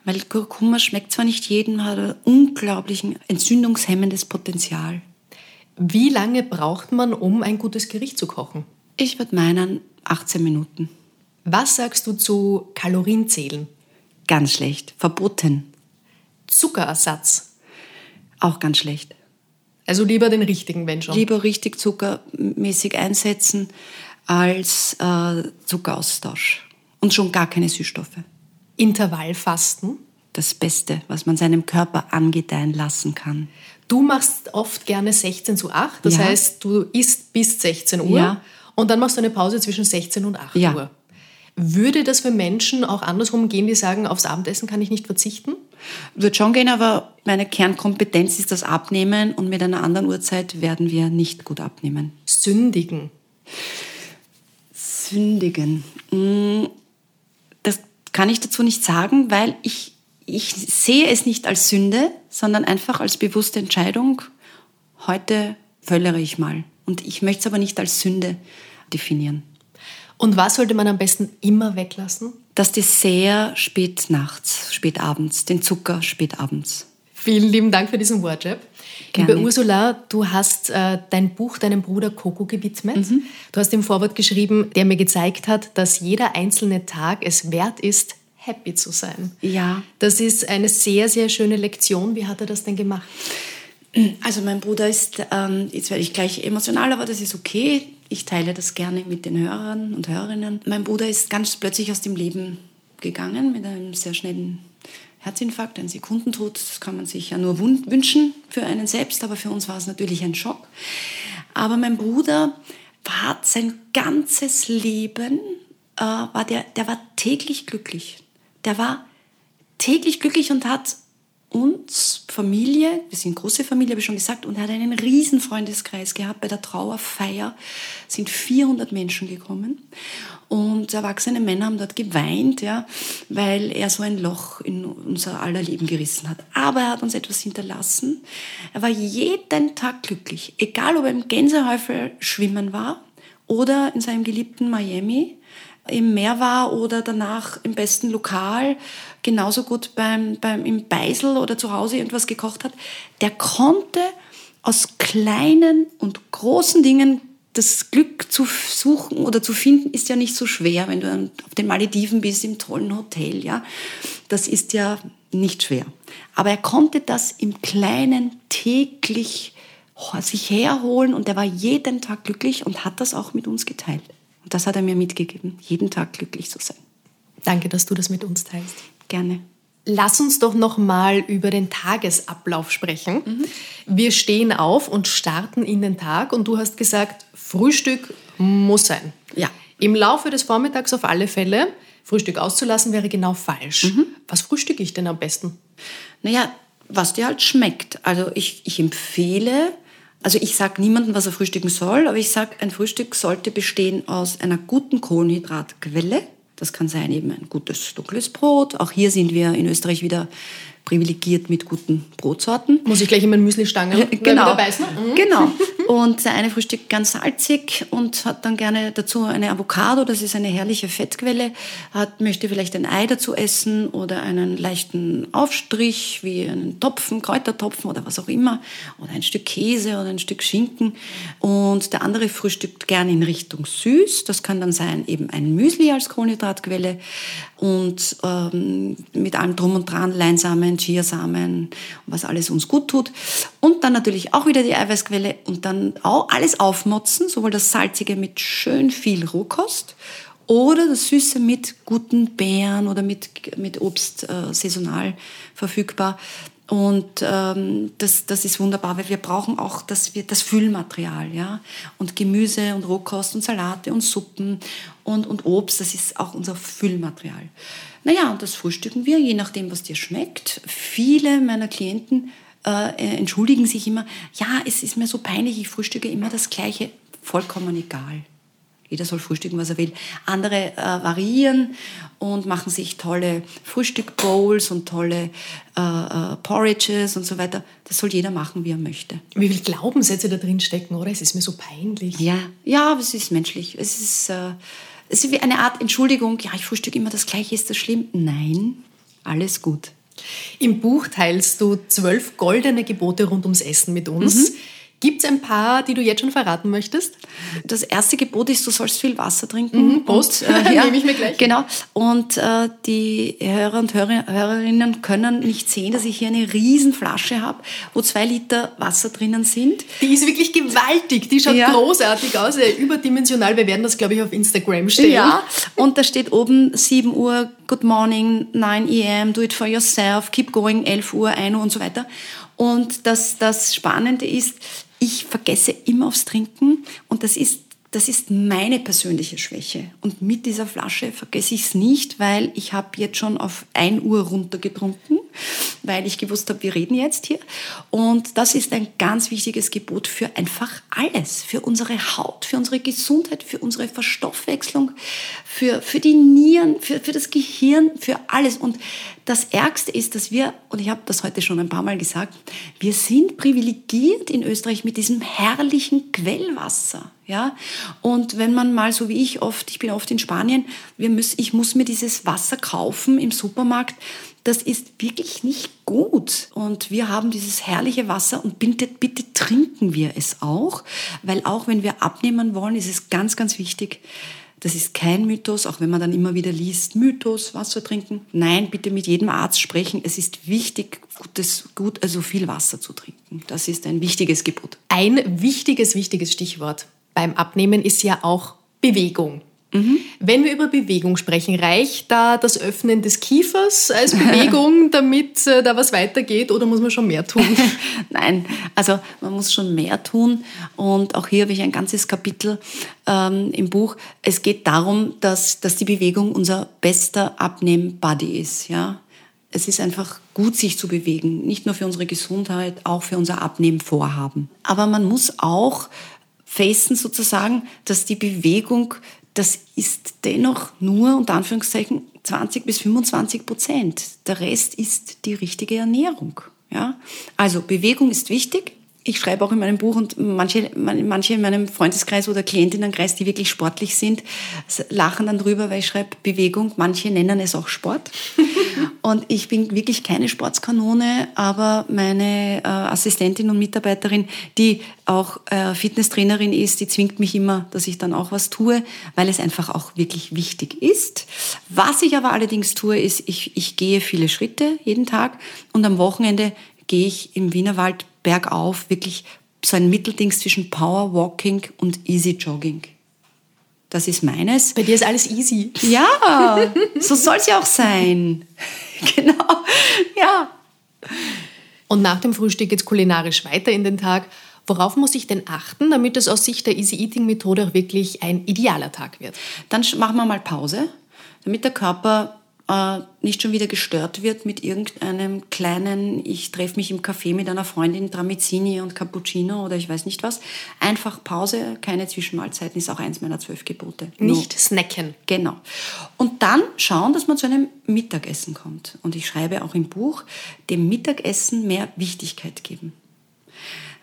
Weil Kurkuma schmeckt zwar nicht jedem, hat ein unglaublich entzündungshemmendes Potenzial. Wie lange braucht man, um ein gutes Gericht zu kochen? Ich würde meinen 18 Minuten. Was sagst du zu Kalorienzählen? Ganz schlecht. Verboten. Zuckerersatz? Auch ganz schlecht. Also lieber den richtigen, wenn schon. Lieber richtig zuckermäßig einsetzen als äh, Zuckeraustausch. Und schon gar keine Süßstoffe. Intervallfasten? Das Beste, was man seinem Körper angedeihen lassen kann. Du machst oft gerne 16 zu 8, das ja. heißt, du isst bis 16 Uhr ja. und dann machst du eine Pause zwischen 16 und 8 ja. Uhr. Würde das für Menschen auch andersrum gehen, die sagen, aufs Abendessen kann ich nicht verzichten? Wird schon gehen, aber meine Kernkompetenz ist das Abnehmen und mit einer anderen Uhrzeit werden wir nicht gut abnehmen. Sündigen. Sündigen. Hm, das kann ich dazu nicht sagen, weil ich ich sehe es nicht als Sünde, sondern einfach als bewusste Entscheidung. Heute völlere ich mal. Und ich möchte es aber nicht als Sünde definieren. Und was sollte man am besten immer weglassen? Das Dessert spät nachts, spät abends, den Zucker spät abends. Vielen lieben Dank für diesen Wordrap. Liebe Ursula, du hast äh, dein Buch deinem Bruder Coco gewidmet. Mhm. Du hast im Vorwort geschrieben, der mir gezeigt hat, dass jeder einzelne Tag es wert ist, happy zu sein. Ja. Das ist eine sehr, sehr schöne Lektion. Wie hat er das denn gemacht? Also mein Bruder ist, ähm, jetzt werde ich gleich emotional, aber das ist okay. Ich teile das gerne mit den Hörern und Hörerinnen. Mein Bruder ist ganz plötzlich aus dem Leben gegangen mit einem sehr schnellen Herzinfarkt, ein Sekundentod. Das kann man sich ja nur wünschen für einen selbst, aber für uns war es natürlich ein Schock. Aber mein Bruder hat sein ganzes Leben, äh, war der, der war täglich glücklich. Der war täglich glücklich und hat uns, Familie, wir sind große Familie, habe ich schon gesagt, und er hat einen riesen Freundeskreis gehabt. Bei der Trauerfeier sind 400 Menschen gekommen und erwachsene Männer haben dort geweint, ja, weil er so ein Loch in unser aller Leben gerissen hat. Aber er hat uns etwas hinterlassen. Er war jeden Tag glücklich, egal ob er im Gänsehäufel schwimmen war oder in seinem geliebten Miami im Meer war oder danach im besten Lokal, genauso gut beim, beim, im Beisel oder zu Hause irgendwas gekocht hat, der konnte aus kleinen und großen Dingen das Glück zu suchen oder zu finden, ist ja nicht so schwer, wenn du auf den Malediven bist, im tollen Hotel, ja. Das ist ja nicht schwer. Aber er konnte das im Kleinen täglich sich herholen und er war jeden Tag glücklich und hat das auch mit uns geteilt. Das hat er mir mitgegeben, jeden Tag glücklich zu sein. Danke, dass du das mit uns teilst. Gerne. Lass uns doch noch mal über den Tagesablauf sprechen. Mhm. Wir stehen auf und starten in den Tag und du hast gesagt, Frühstück muss sein. Ja. Im Laufe des Vormittags auf alle Fälle. Frühstück auszulassen wäre genau falsch. Mhm. Was frühstücke ich denn am besten? Naja, was dir halt schmeckt. Also ich, ich empfehle also ich sage niemandem, was er frühstücken soll, aber ich sage, ein Frühstück sollte bestehen aus einer guten Kohlenhydratquelle. Das kann sein eben ein gutes dunkles Brot. Auch hier sind wir in Österreich wieder privilegiert mit guten Brotsorten. Muss ich gleich in mein Müsli stangen? Genau. Mhm. Genau. Und der eine frühstückt ganz salzig und hat dann gerne dazu eine Avocado, das ist eine herrliche Fettquelle, hat, möchte vielleicht ein Ei dazu essen oder einen leichten Aufstrich wie einen Topfen, Kräutertopfen oder was auch immer oder ein Stück Käse oder ein Stück Schinken. Und der andere frühstückt gerne in Richtung süß. Das kann dann sein eben ein Müsli als Kohlenhydratquelle und ähm, mit allem drum und dran, Leinsamen, Chiasamen, was alles uns gut tut. Und dann natürlich auch wieder die Eiweißquelle und dann auch alles aufmotzen, sowohl das Salzige mit schön viel Rohkost oder das Süße mit guten Beeren oder mit, mit Obst äh, saisonal verfügbar. Und ähm, das, das ist wunderbar, weil wir brauchen auch das, das Füllmaterial. Ja? Und Gemüse und Rohkost und Salate und Suppen und, und Obst, das ist auch unser Füllmaterial. Naja, und das frühstücken wir, je nachdem, was dir schmeckt. Viele meiner Klienten äh, entschuldigen sich immer, ja, es ist mir so peinlich, ich frühstücke immer das Gleiche. Vollkommen egal. Jeder soll frühstücken, was er will. Andere äh, variieren und machen sich tolle Frühstückbowls und tolle äh, äh, Porridges und so weiter. Das soll jeder machen, wie er möchte. Wie viele Glaubenssätze da drin stecken, oder? Es ist mir so peinlich. Ja, ja, aber es ist menschlich. Es ist, äh, es ist wie eine Art Entschuldigung. Ja, ich frühstücke immer das Gleiche. Ist das schlimm? Nein, alles gut. Im Buch teilst du zwölf goldene Gebote rund ums Essen mit uns. Mhm. Gibt es ein paar, die du jetzt schon verraten möchtest? Das erste Gebot ist, du sollst viel Wasser trinken. Mhm, Prost, und, äh, ja, nehme ich mir gleich. Genau. Und äh, die Hörer und Hörer, Hörerinnen können nicht sehen, dass ich hier eine Riesenflasche habe, wo zwei Liter Wasser drinnen sind. Die ist wirklich gewaltig. Die schaut ja. großartig aus, überdimensional. Wir werden das, glaube ich, auf Instagram stellen. Ja, und da steht oben 7 Uhr, Good Morning, 9 a.m., Do it for yourself, Keep going, 11 Uhr, 1 Uhr und so weiter. Und das, das Spannende ist, ich vergesse immer aufs Trinken und das ist das ist meine persönliche Schwäche. Und mit dieser Flasche vergesse ich es nicht, weil ich habe jetzt schon auf 1 Uhr runtergetrunken, weil ich gewusst habe, wir reden jetzt hier. Und das ist ein ganz wichtiges Gebot für einfach alles. Für unsere Haut, für unsere Gesundheit, für unsere Verstoffwechslung, für, für die Nieren, für, für das Gehirn, für alles. Und das Ärgste ist, dass wir, und ich habe das heute schon ein paar Mal gesagt, wir sind privilegiert in Österreich mit diesem herrlichen Quellwasser. Ja? Und wenn man mal so wie ich oft, ich bin oft in Spanien, wir müssen, ich muss mir dieses Wasser kaufen im Supermarkt, das ist wirklich nicht gut. Und wir haben dieses herrliche Wasser und bitte, bitte trinken wir es auch, weil auch wenn wir abnehmen wollen, ist es ganz, ganz wichtig, Das ist kein Mythos, auch wenn man dann immer wieder liest, Mythos, Wasser trinken. Nein, bitte mit jedem Arzt sprechen. Es ist wichtig, gutes, gut, also viel Wasser zu trinken. Das ist ein wichtiges Gebot. Ein wichtiges, wichtiges Stichwort beim Abnehmen ist ja auch Bewegung. Mhm. Wenn wir über Bewegung sprechen, reicht da das Öffnen des Kiefers als Bewegung, damit äh, da was weitergeht oder muss man schon mehr tun? Nein, also man muss schon mehr tun und auch hier habe ich ein ganzes Kapitel ähm, im Buch. Es geht darum, dass, dass die Bewegung unser bester Abnehm-Buddy ist. Ja? Es ist einfach gut, sich zu bewegen, nicht nur für unsere Gesundheit, auch für unser Abnehmvorhaben. Aber man muss auch facen sozusagen, dass die Bewegung das ist dennoch nur unter Anführungszeichen 20 bis 25 Prozent. Der Rest ist die richtige Ernährung. Ja? Also Bewegung ist wichtig, ich schreibe auch in meinem Buch und manche, manche in meinem Freundeskreis oder Klientinnenkreis, die wirklich sportlich sind, lachen dann drüber, weil ich schreibe Bewegung. Manche nennen es auch Sport. und ich bin wirklich keine Sportskanone, aber meine äh, Assistentin und Mitarbeiterin, die auch äh, Fitnesstrainerin ist, die zwingt mich immer, dass ich dann auch was tue, weil es einfach auch wirklich wichtig ist. Was ich aber allerdings tue, ist, ich, ich gehe viele Schritte jeden Tag und am Wochenende gehe ich im Wienerwald bergauf wirklich so ein Mittelding zwischen Power Walking und Easy Jogging. Das ist meines. Bei dir ist alles easy. Ja, so soll es ja auch sein. genau, ja. Und nach dem Frühstück geht es kulinarisch weiter in den Tag. Worauf muss ich denn achten, damit es aus Sicht der Easy Eating Methode auch wirklich ein idealer Tag wird? Dann machen wir mal Pause, damit der Körper äh, nicht schon wieder gestört wird mit irgendeinem kleinen, ich treffe mich im Café mit einer Freundin, Tramezzini und Cappuccino oder ich weiß nicht was. Einfach Pause, keine Zwischenmahlzeiten ist auch eins meiner zwölf Gebote. Nicht no. snacken. Genau. Und dann schauen, dass man zu einem Mittagessen kommt. Und ich schreibe auch im Buch, dem Mittagessen mehr Wichtigkeit geben.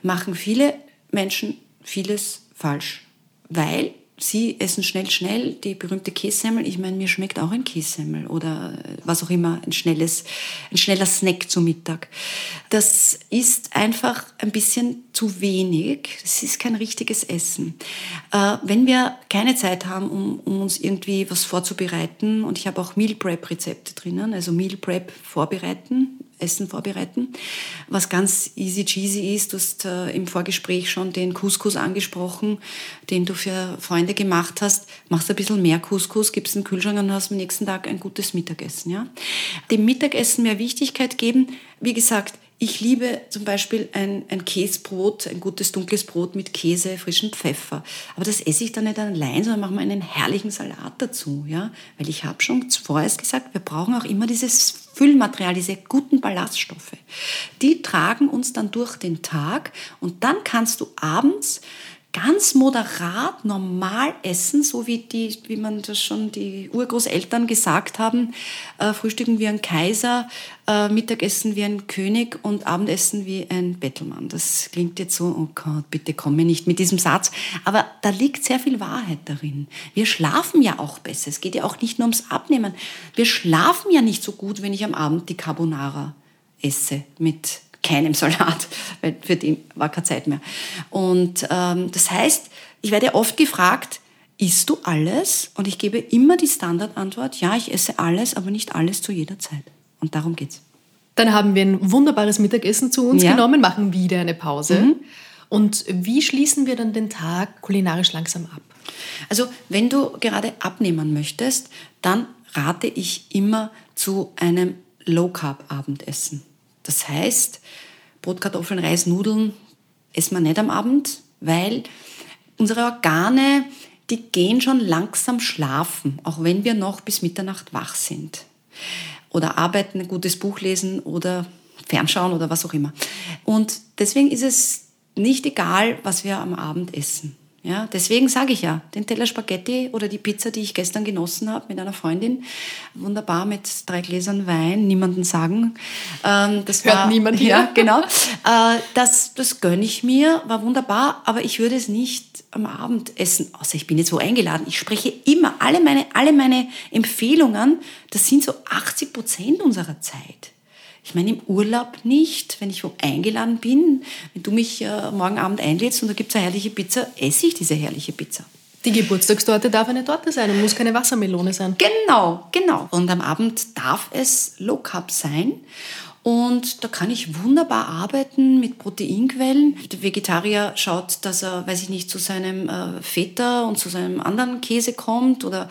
Machen viele Menschen vieles falsch, weil Sie essen schnell, schnell die berühmte Kässemmel. Ich meine, mir schmeckt auch ein Kässemmel oder was auch immer, ein, schnelles, ein schneller Snack zu Mittag. Das ist einfach ein bisschen zu wenig. Das ist kein richtiges Essen. Äh, wenn wir keine Zeit haben, um, um uns irgendwie was vorzubereiten, und ich habe auch Meal Prep Rezepte drinnen, also Meal Prep vorbereiten, Essen vorbereiten. Was ganz easy cheesy ist, du hast äh, im Vorgespräch schon den Couscous angesprochen, den du für Freunde gemacht hast. Machst ein bisschen mehr Couscous, gibst in den Kühlschrank und hast am nächsten Tag ein gutes Mittagessen. Ja? Dem Mittagessen mehr Wichtigkeit geben. Wie gesagt, ich liebe zum Beispiel ein, ein Käsebrot, ein gutes dunkles Brot mit Käse, frischem Pfeffer. Aber das esse ich dann nicht allein, sondern mache mir einen herrlichen Salat dazu. Ja? Weil ich habe schon vorher gesagt, wir brauchen auch immer dieses Füllmaterial, diese guten Ballaststoffe. Die tragen uns dann durch den Tag und dann kannst du abends ganz moderat, normal essen, so wie, die, wie man das schon die Urgroßeltern gesagt haben, äh, frühstücken wie ein Kaiser, äh, Mittagessen wie ein König und Abendessen wie ein Bettelmann. Das klingt jetzt so, oh Gott, bitte komm mir nicht mit diesem Satz. Aber da liegt sehr viel Wahrheit darin. Wir schlafen ja auch besser. Es geht ja auch nicht nur ums Abnehmen. Wir schlafen ja nicht so gut, wenn ich am Abend die Carbonara esse mit keinem Salat, weil für den war keine Zeit mehr. Und ähm, das heißt, ich werde oft gefragt, isst du alles? Und ich gebe immer die Standardantwort, ja, ich esse alles, aber nicht alles zu jeder Zeit. Und darum geht's. Dann haben wir ein wunderbares Mittagessen zu uns ja. genommen, machen wieder eine Pause. Mhm. Und wie schließen wir dann den Tag kulinarisch langsam ab? Also, wenn du gerade abnehmen möchtest, dann rate ich immer zu einem Low-Carb-Abendessen. Das heißt, Brot, Kartoffeln, Reis, Nudeln essen wir nicht am Abend, weil unsere Organe, die gehen schon langsam schlafen, auch wenn wir noch bis Mitternacht wach sind. Oder arbeiten, ein gutes Buch lesen oder fernschauen oder was auch immer. Und deswegen ist es nicht egal, was wir am Abend essen. Ja, deswegen sage ich ja, den Teller Spaghetti oder die Pizza, die ich gestern genossen habe mit einer Freundin, wunderbar mit drei Gläsern Wein, niemanden sagen. Ähm, das Hört war, niemand hier. Ja, genau. Äh, das, das gönne ich mir, war wunderbar, aber ich würde es nicht am Abend essen, außer ich bin jetzt wo eingeladen. Ich spreche immer, alle meine, alle meine Empfehlungen, das sind so 80 Prozent unserer Zeit. Ich meine im Urlaub nicht, wenn ich wo eingeladen bin. Wenn du mich äh, morgen Abend einlädst und da gibt es eine herrliche Pizza, esse ich diese herrliche Pizza. Die Geburtstagstorte darf eine Torte sein und muss keine Wassermelone sein. Genau, genau. Und am Abend darf es Low Carb sein. Und da kann ich wunderbar arbeiten mit Proteinquellen. Der Vegetarier schaut, dass er, weiß ich nicht, zu seinem äh, Feta und zu seinem anderen Käse kommt oder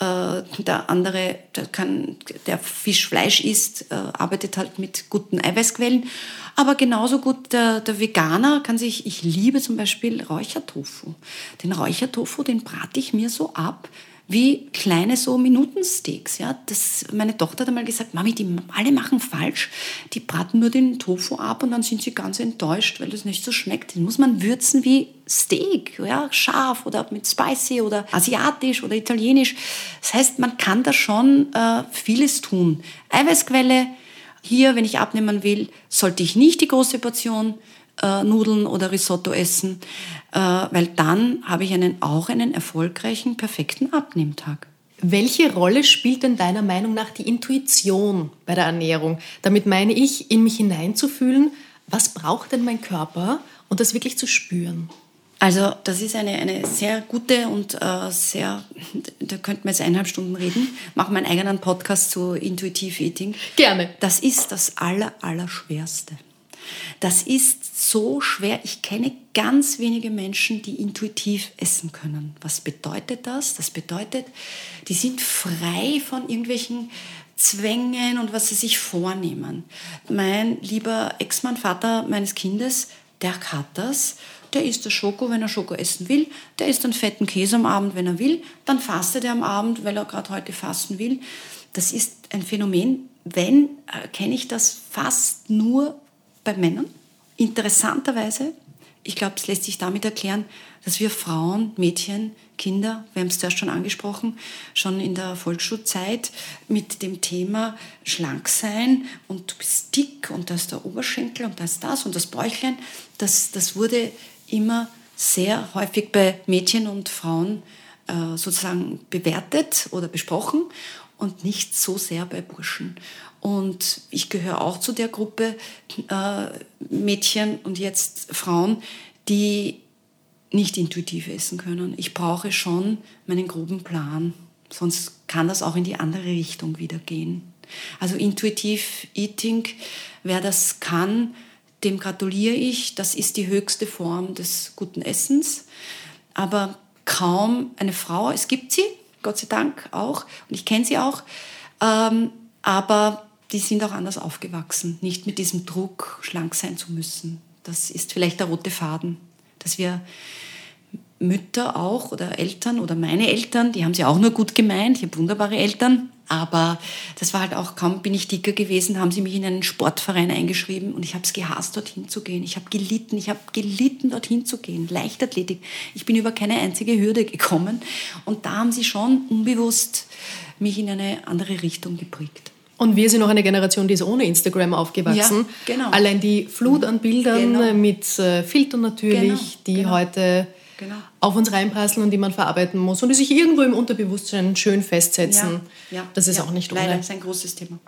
der andere, der, kann, der Fisch, Fleisch isst, äh, arbeitet halt mit guten Eiweißquellen. Aber genauso gut der, der Veganer kann sich, ich liebe zum Beispiel Räuchertofu. Den Räuchertofu, den brate ich mir so ab, wie kleine so Minutensteaks. Ja, das, meine Tochter hat einmal gesagt, Mami, die alle machen falsch. Die braten nur den Tofu ab und dann sind sie ganz enttäuscht, weil das nicht so schmeckt. Den muss man würzen wie Steak, ja, scharf oder mit spicy oder asiatisch oder italienisch. Das heißt, man kann da schon äh, vieles tun. Eiweißquelle, hier, wenn ich abnehmen will, sollte ich nicht die große Portion äh, Nudeln oder Risotto essen, äh, weil dann habe ich einen, auch einen erfolgreichen, perfekten Abnehmtag. Welche Rolle spielt denn deiner Meinung nach die Intuition bei der Ernährung? Damit meine ich, in mich hineinzufühlen, was braucht denn mein Körper und das wirklich zu spüren? Also das ist eine, eine sehr gute und äh, sehr, da könnten wir jetzt eineinhalb Stunden reden, machen wir einen eigenen Podcast zu Intuitive Eating. Gerne. Das ist das Aller, Allerschwerste. Das ist so schwer. Ich kenne ganz wenige Menschen, die intuitiv essen können. Was bedeutet das? Das bedeutet, die sind frei von irgendwelchen Zwängen und was sie sich vornehmen. Mein lieber Ex-Mann, Vater meines Kindes, der hat das. Der isst das Schoko, wenn er Schoko essen will. Der isst einen fetten Käse am Abend, wenn er will. Dann fastet er am Abend, weil er gerade heute fasten will. Das ist ein Phänomen. Wenn, äh, kenne ich das fast nur bei Männern. Interessanterweise, ich glaube, es lässt sich damit erklären, dass wir Frauen, Mädchen, Kinder, wir haben es zuerst schon angesprochen, schon in der Volksschulzeit mit dem Thema schlank sein und du bist dick und da ist der Oberschenkel und da ist das und das Bäuchlein, das, das wurde immer sehr häufig bei Mädchen und Frauen äh, sozusagen bewertet oder besprochen und nicht so sehr bei Burschen. Und ich gehöre auch zu der Gruppe äh, Mädchen und jetzt Frauen, die nicht intuitiv essen können. Ich brauche schon meinen groben Plan, sonst kann das auch in die andere Richtung wieder gehen. Also intuitiv Eating, wer das kann, dem gratuliere ich. Das ist die höchste Form des guten Essens. Aber kaum eine Frau, es gibt sie, Gott sei Dank auch, und ich kenne sie auch, ähm, aber die sind auch anders aufgewachsen, nicht mit diesem Druck, schlank sein zu müssen. Das ist vielleicht der rote Faden, dass wir Mütter auch oder Eltern oder meine Eltern, die haben sie auch nur gut gemeint, ich habe wunderbare Eltern, aber das war halt auch, kaum bin ich dicker gewesen, haben sie mich in einen Sportverein eingeschrieben und ich habe es gehasst, dorthin zu gehen. Ich habe gelitten, ich habe gelitten, dorthin zu gehen. Leichtathletik. Ich bin über keine einzige Hürde gekommen und da haben sie schon unbewusst mich in eine andere Richtung geprägt. Und wir sind noch eine Generation, die ist ohne Instagram aufgewachsen. Ja, genau. Allein die Flut an Bildern Genau. mit äh, Filtern natürlich, Genau, die genau. heute Genau. auf uns reinprasseln und die man verarbeiten muss und die sich irgendwo im Unterbewusstsein schön festsetzen. das ist ja, auch nicht Leider ohne. ist ein großes Thema.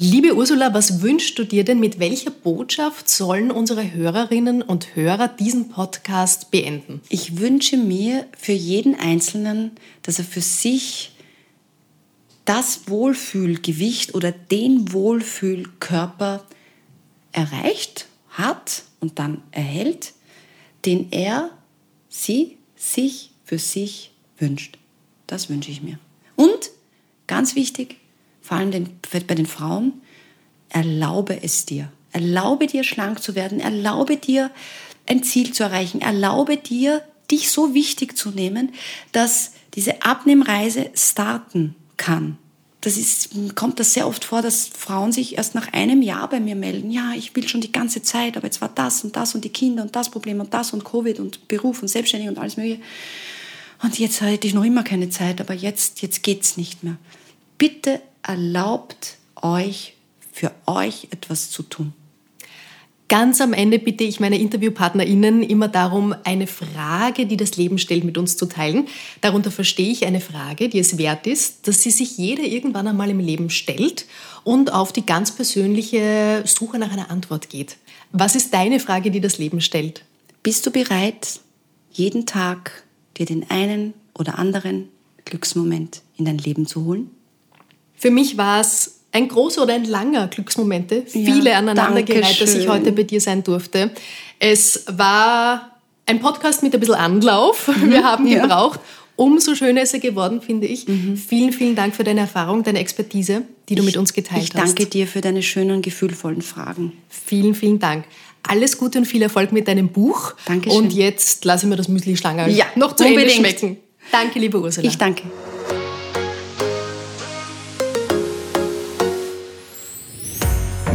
Liebe Ursula, was wünschst du dir denn? Mit welcher Botschaft sollen unsere Hörerinnen und Hörer diesen Podcast beenden? Ich wünsche mir für jeden Einzelnen, dass er für sich das Wohlfühlgewicht oder den Wohlfühlkörper erreicht, hat und dann erhält, den er, sie, sich für sich wünscht. Das wünsche ich mir. Und, ganz wichtig, vor allem den, bei den Frauen, erlaube es dir. Erlaube dir, schlank zu werden. Erlaube dir, ein Ziel zu erreichen. Erlaube dir, dich so wichtig zu nehmen, dass diese Abnehmreise starten kann. Das ist, kommt das sehr oft vor, dass Frauen sich erst nach einem Jahr bei mir melden. Ja, ich will schon die ganze Zeit, aber jetzt war das und das und die Kinder und das Problem und das und Covid und Beruf und Selbstständig und alles Mögliche. Und jetzt hätte ich noch immer keine Zeit, aber jetzt, jetzt geht's nicht mehr. Bitte erlaubt euch, für euch etwas zu tun. Ganz am Ende bitte ich meine InterviewpartnerInnen immer darum, eine Frage, die das Leben stellt, mit uns zu teilen. Darunter verstehe ich eine Frage, die es wert ist, dass sie sich jeder irgendwann einmal im Leben stellt und auf die ganz persönliche Suche nach einer Antwort geht. Was ist deine Frage, die das Leben stellt? Bist du bereit, jeden Tag dir den einen oder anderen Glücksmoment in dein Leben zu holen? Für mich war es ein großer oder ein langer Glücksmomente, Ja, viele aneinandergereiht, dass ich heute bei dir sein durfte. Es war ein Podcast mit ein bisschen Anlauf. Wir haben Mhm. ja. Mhm. gebraucht. Umso schöner ist er geworden, finde ich. Vielen, vielen Dank für deine Erfahrung, deine Expertise, die du mit uns geteilt Ich danke hast. dir für deine schönen, gefühlvollen Fragen. Vielen, vielen Dank. Alles Gute und viel Erfolg mit deinem Buch. Dankeschön. Und jetzt lasse ich mir das Müsli schlangen Ja, noch zu Ende unbedingt. schmecken. Danke, liebe Ursula. Ich danke.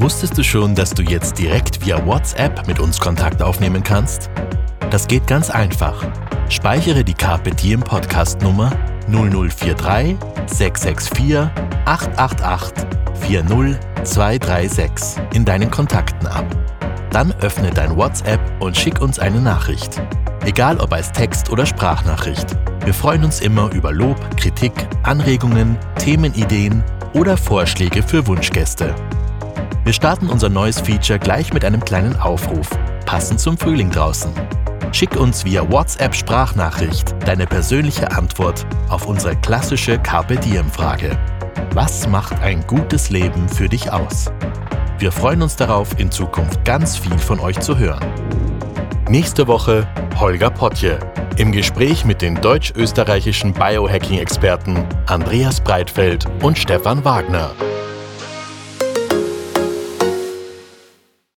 Wusstest du schon, dass du jetzt direkt via WhatsApp mit uns Kontakt aufnehmen kannst? Das geht ganz einfach. Speichere die Carpe Diem Podcast Nummer 0043 664 888 40236 in deinen Kontakten ab. Dann öffne dein WhatsApp und schick uns eine Nachricht. Egal ob als Text oder Sprachnachricht. Wir freuen uns immer über Lob, Kritik, Anregungen, Themenideen oder Vorschläge für Wunschgäste. Wir starten unser neues Feature gleich mit einem kleinen Aufruf, passend zum Frühling draußen. Schick uns via WhatsApp Sprachnachricht deine persönliche Antwort auf unsere klassische Carpe Diem Frage. Was macht ein gutes Leben für dich aus? Wir freuen uns darauf, in Zukunft ganz viel von euch zu hören. Nächste Woche Holger Potje im Gespräch mit den deutsch-österreichischen Biohacking-Experten Andreas Breitfeld und Stefan Wagner.